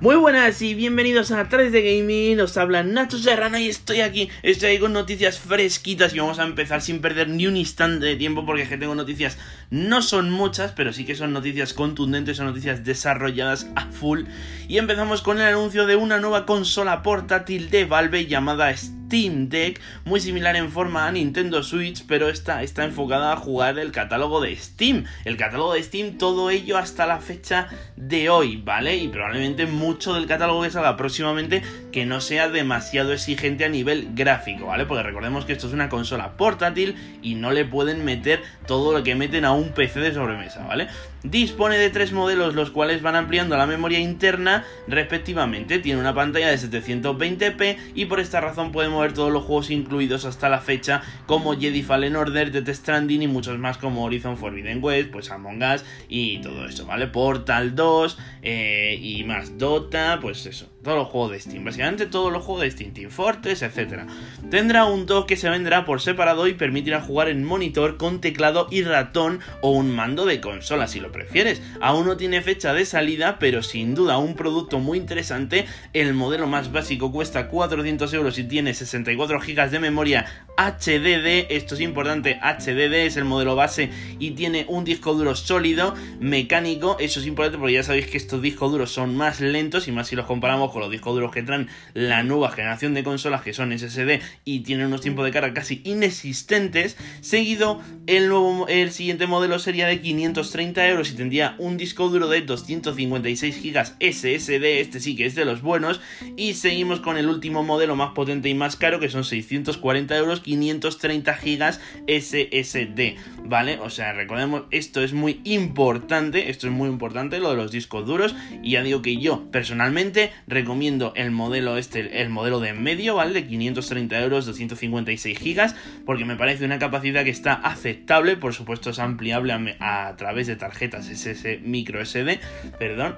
Muy buenas y bienvenidos a 3 de Gaming, os habla Nacho Serrano y estoy aquí, estoy con noticias fresquitas y vamos a empezar sin perder ni un instante de tiempo porque es que tengo noticias, no son muchas, pero sí que son noticias contundentes, son noticias desarrolladas a full. Y empezamos con el anuncio de una nueva consola portátil de Valve llamada Deck, muy similar en forma a Nintendo Switch, pero esta está enfocada a jugar el catálogo de Steam. El catálogo de Steam, todo ello hasta la fecha de hoy, ¿vale? Y probablemente mucho del catálogo que salga próximamente que no sea demasiado exigente a nivel gráfico, ¿vale? Porque recordemos que esto es una consola portátil y no le pueden meter todo lo que meten a un PC de sobremesa, ¿vale? Dispone de tres modelos los cuales van ampliando la memoria interna respectivamente. Tiene una pantalla de 720p y por esta razón podemos ver todos los juegos incluidos hasta la fecha como Jedi Fallen Order, Death Stranding y muchos más como Horizon Forbidden West, pues Among Us y todo eso, ¿vale? Portal 2 eh, y más Dota, pues eso, todos los juegos de Steam, básicamente todos los juegos de Steam, Team Fortress, etc. Tendrá un dock que se venderá por separado y permitirá jugar en monitor con teclado y ratón o un mando de consola si lo prefieres. Aún no tiene fecha de salida, pero sin duda un producto muy interesante. El modelo más básico cuesta 400 euros y tiene 64 GB de memoria HDD. Esto es importante, HDD es el modelo base y tiene un disco duro sólido, mecánico. Eso es importante porque ya sabéis que estos discos duros son más lentos y más si los comparamos con los discos duros que traen la nueva generación de consolas que son SSD y tienen unos tiempos de carga casi inexistentes. Seguido, el, nuevo, el siguiente modelo sería de 530 euros y tendría un disco duro de 256 GB SSD. Este sí que es de los buenos. Y seguimos con el último modelo más potente y más caro que son 640 euros, 530 GB SSD. ¿Vale? O sea, recordemos, esto es muy importante. Esto es muy importante, lo de los discos duros. Y ya digo que yo personalmente recomiendo el modelo este, el modelo de medio, ¿vale? De 530 euros, 256 gigas, porque me parece una capacidad que está aceptable, por supuesto es ampliable a, a través de tarjetas SS micro SD, perdón.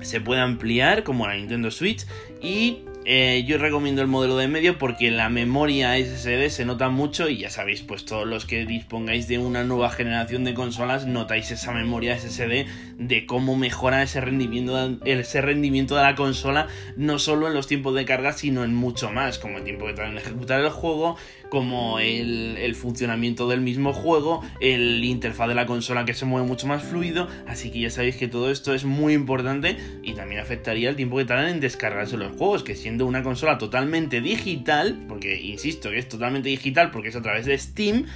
Se puede ampliar como la Nintendo Switch y eh, yo recomiendo el modelo de medio porque la memoria SSD se nota mucho y ya sabéis, pues todos los que dispongáis de una nueva generación de consolas notáis esa memoria SSD de cómo mejora ese rendimiento, ese rendimiento de la consola no solo en los tiempos de carga sino en mucho más, como el tiempo que tarda en ejecutar el juego, como el, funcionamiento del mismo juego, el interfaz de la consola que se mueve mucho más fluido, así que ya sabéis que todo esto es muy importante y también afectaría el tiempo que tardan en descargarse los juegos, que siendo una consola totalmente digital, porque insisto que es totalmente digital porque es a través de Steam,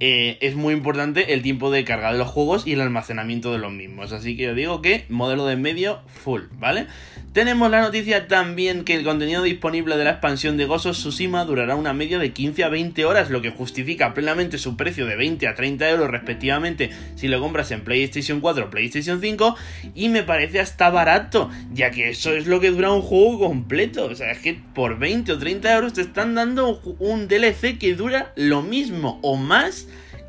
eh, es muy importante el tiempo de carga de los juegos y el almacenamiento de los mismos. Así que yo digo que modelo de medio full, ¿vale? Tenemos la noticia también que el contenido disponible de la expansión de Ghost of Tsushima durará una media de 15 a 20 horas, lo que justifica plenamente su precio de 20 a 30 euros respectivamente si lo compras en PlayStation 4 o PlayStation 5 y me parece hasta barato, ya que eso es lo que dura un juego completo, o sea, es que por 20 o 30 euros te están dando un DLC que dura lo mismo o más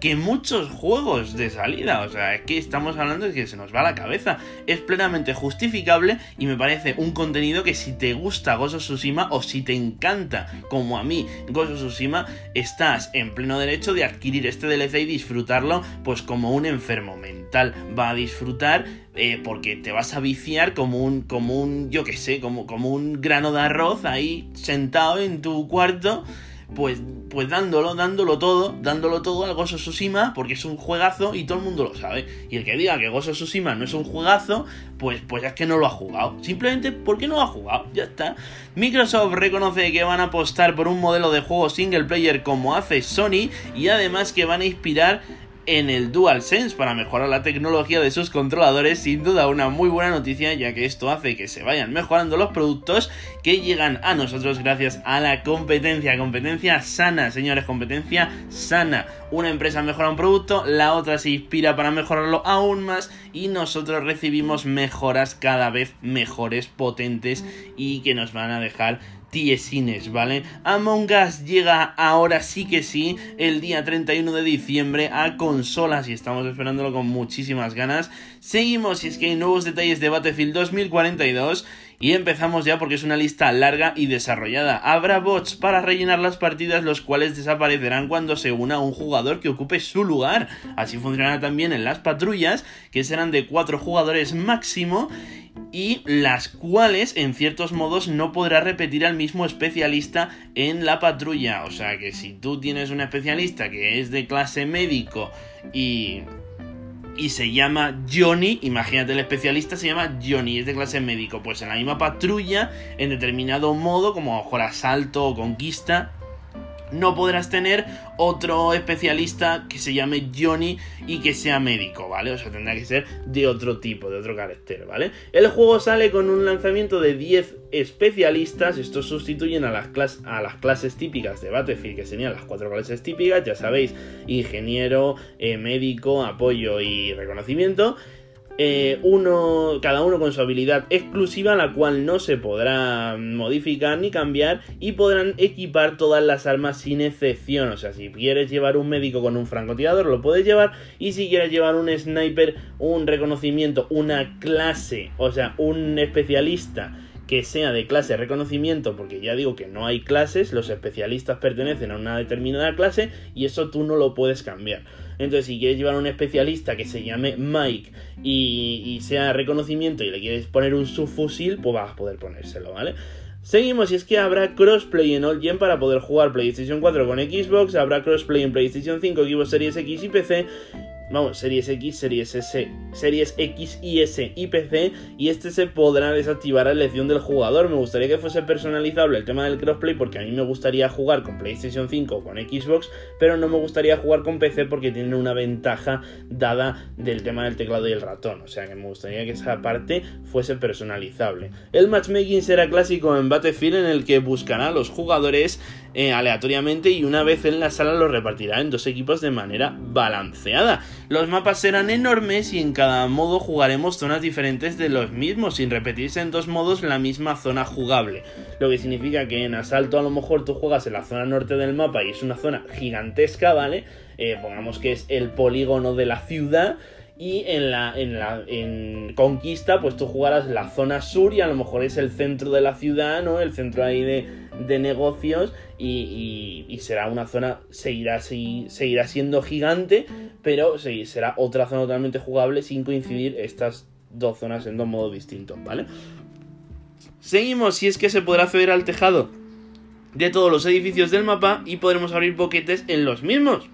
que muchos juegos de salida. O sea, es que estamos hablando de que se nos va la cabeza. Es plenamente justificable y me parece un contenido que si te gusta of Tsushima o si te encanta, como a mí, of Tsushima, estás en pleno derecho de adquirir este DLC y disfrutarlo pues como un enfermo mental. Va a disfrutar eh, porque te vas a viciar como un, como un, yo que sé, como, como un grano de arroz ahí sentado en tu cuarto pues, pues dándolo, dándolo todo, dándolo todo al Gozo Tsushima, porque es un juegazo y todo el mundo lo sabe. Y el que diga que Gozo Tsushima no es un juegazo, pues, pues es que no lo ha jugado. Simplemente porque no lo ha jugado, ya está. Microsoft reconoce que van a apostar por un modelo de juego single player como hace Sony y además que van a inspirar en el DualSense para mejorar la tecnología de sus controladores, sin duda una muy buena noticia ya que esto hace que se vayan mejorando los productos que llegan a nosotros gracias a la competencia, competencia sana, señores, competencia sana. Una empresa mejora un producto, la otra se inspira para mejorarlo aún más y nosotros recibimos mejoras cada vez mejores, potentes y que nos van a dejar tiesines, ¿vale? Among Us llega ahora sí que sí, el día 31 de diciembre a consolas y estamos esperándolo con muchísimas ganas. Seguimos y es que hay nuevos detalles de Battlefield 2042 y empezamos ya porque es una lista larga y desarrollada. Habrá bots para rellenar las partidas los cuales desaparecerán cuando se una un jugador que ocupe su lugar. Así funcionará también en las patrullas que serán de 4 jugadores máximo y las cuales en ciertos modos no podrá repetir al mismo especialista en la patrulla. O sea que si tú tienes un especialista que es de clase médico y y se llama Johnny, imagínate el especialista se llama Johnny, es de clase médico, pues en la misma patrulla, en determinado modo, como mejor asalto o conquista, no podrás tener otro especialista que se llame Johnny y que sea médico, ¿vale? O sea, tendrá que ser de otro tipo, de otro carácter, ¿vale? El juego sale con un lanzamiento de 10 especialistas, estos sustituyen a las, clases típicas de Battlefield, que serían las cuatro clases típicas, ya sabéis, ingeniero, eh, médico, apoyo y reconocimiento. Eh, uno, cada uno con su habilidad exclusiva, la cual no se podrá modificar ni cambiar, y podrán equipar todas las armas sin excepción. O sea, si quieres llevar un médico con un francotirador, lo puedes llevar, y si quieres llevar un sniper, un reconocimiento, una clase, o sea, un especialista que sea de clase reconocimiento, porque ya digo que no hay clases, los especialistas pertenecen a una determinada clase y eso tú no lo puedes cambiar. Entonces, si quieres llevar a un especialista que se llame Mike y, sea reconocimiento y le quieres poner un subfusil, pues vas a poder ponérselo, ¿vale? Seguimos, y es que habrá crossplay en All Gen para poder jugar PlayStation 4 con Xbox, habrá crossplay en PlayStation 5, Xbox Series X y PC, vamos, Series X, Series S, Series X y S y PC y este se podrá desactivar a elección del jugador. Me gustaría que fuese personalizable el tema del crossplay porque a mí me gustaría jugar con PlayStation 5 o con Xbox, pero no me gustaría jugar con PC porque tiene una ventaja dada del tema del teclado y el ratón, o sea que me gustaría que esa parte fuese personalizable. El matchmaking será clásico en Battlefield en el que buscará a los jugadores eh, aleatoriamente y una vez en la sala los repartirá en dos equipos de manera balanceada. Los mapas serán enormes y en cada modo jugaremos zonas diferentes de los mismos, sin repetirse en dos modos la misma zona jugable. Lo que significa que en asalto a lo mejor tú juegas en la zona norte del mapa y es una zona gigantesca, ¿vale? Eh, pongamos que es el polígono de la ciudad y en la, en la en conquista pues tú jugarás la zona sur y a lo mejor es el centro de la ciudad, ¿no? El centro ahí de, de negocios y, y, será una zona, seguirá, seguirá siendo gigante, pero será otra zona totalmente jugable sin coincidir estas dos zonas en dos modos distintos, ¿vale? Seguimos, si es que se podrá acceder al tejado de todos los edificios del mapa y podremos abrir boquetes en los mismos.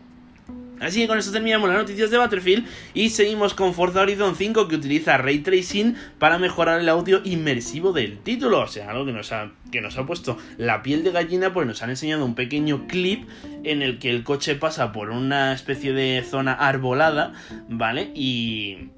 Así que con esto terminamos las noticias de Battlefield y seguimos con Forza Horizon 5 que utiliza Ray Tracing para mejorar el audio inmersivo del título. O sea, algo que nos ha, que nos ha puesto la piel de gallina porque nos han enseñado un pequeño clip en el que el coche pasa por una especie de zona arbolada, ¿vale? Y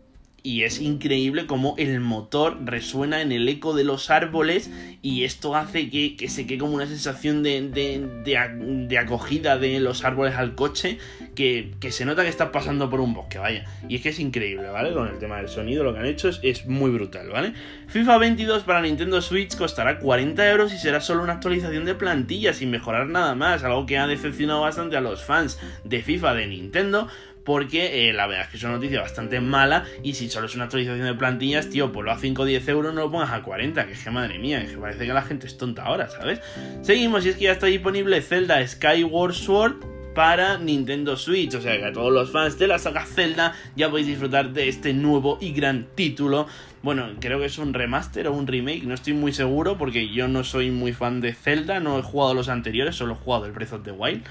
y es increíble cómo el motor resuena en el eco de los árboles y esto hace que, se quede como una sensación de, de, acogida de los árboles al coche que, se nota que estás pasando por un bosque, vaya. Y es que es increíble, ¿vale? Con el tema del sonido lo que han hecho es, es muy brutal, ¿vale? FIFA 22 para Nintendo Switch costará 40 euros y será solo una actualización de plantilla sin mejorar nada más, algo que ha decepcionado bastante a los fans de FIFA de Nintendo porque eh, la verdad es que es una noticia bastante mala y si solo es una actualización de plantillas, tío, ponlo a 5 o 10 euros, no lo pongas a 40, que es que madre mía, que parece que la gente es tonta ahora, ¿sabes? Seguimos y es que ya está disponible Zelda Skyward Sword para Nintendo Switch, o sea que a todos los fans de la saga Zelda ya podéis disfrutar de este nuevo y gran título. Bueno, creo que es un remaster o un remake, no estoy muy seguro porque yo no soy muy fan de Zelda, no he jugado los anteriores, solo he jugado el Breath of the Wild.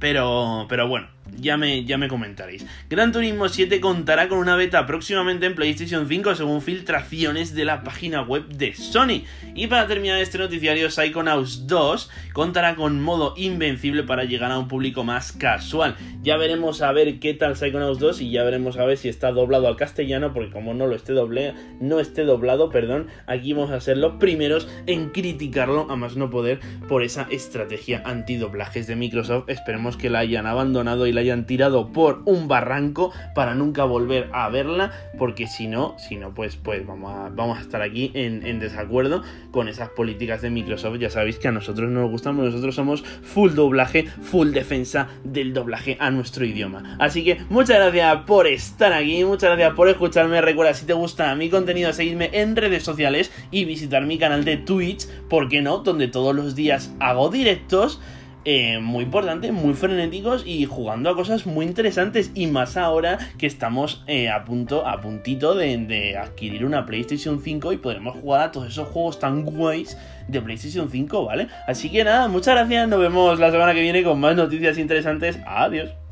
Pero, pero bueno, ya me, ya me comentaréis. Gran Turismo 7 contará con una beta próximamente en PlayStation 5 según filtraciones de la página web de Sony. Y para terminar este noticiario, Psychonauts 2 contará con modo invencible para llegar a un público más casual. Ya veremos a ver qué tal Psychonauts 2 y ya veremos a ver si está doblado al castellano, porque como no lo esté doble, no esté doblado, perdón, aquí vamos a ser los primeros en criticarlo a más no poder por esa estrategia antidoblajes de Microsoft. Esperemos que la hayan abandonado y la hayan tirado por un barranco para nunca volver a verla, porque si no, si no, pues, pues vamos, a, vamos a estar aquí en, en desacuerdo con esas políticas de Microsoft. Ya sabéis que a nosotros no nos gustan, nosotros somos full doblaje, full defensa del doblaje a nuestro idioma. Así que muchas gracias por estar aquí, muchas gracias por escucharme. Recuerda, si te gusta mi contenido, seguirme en redes sociales y visitar mi canal de Twitch, ¿por qué no? Donde todos los días hago directos eh, muy importante, muy frenéticos y jugando a cosas muy interesantes. Y más ahora que estamos eh, a punto, a puntito de, de, adquirir una PlayStation 5 y podremos jugar a todos esos juegos tan guays de PlayStation 5, ¿vale? Así que nada, muchas gracias. Nos vemos la semana que viene con más noticias interesantes. Adiós.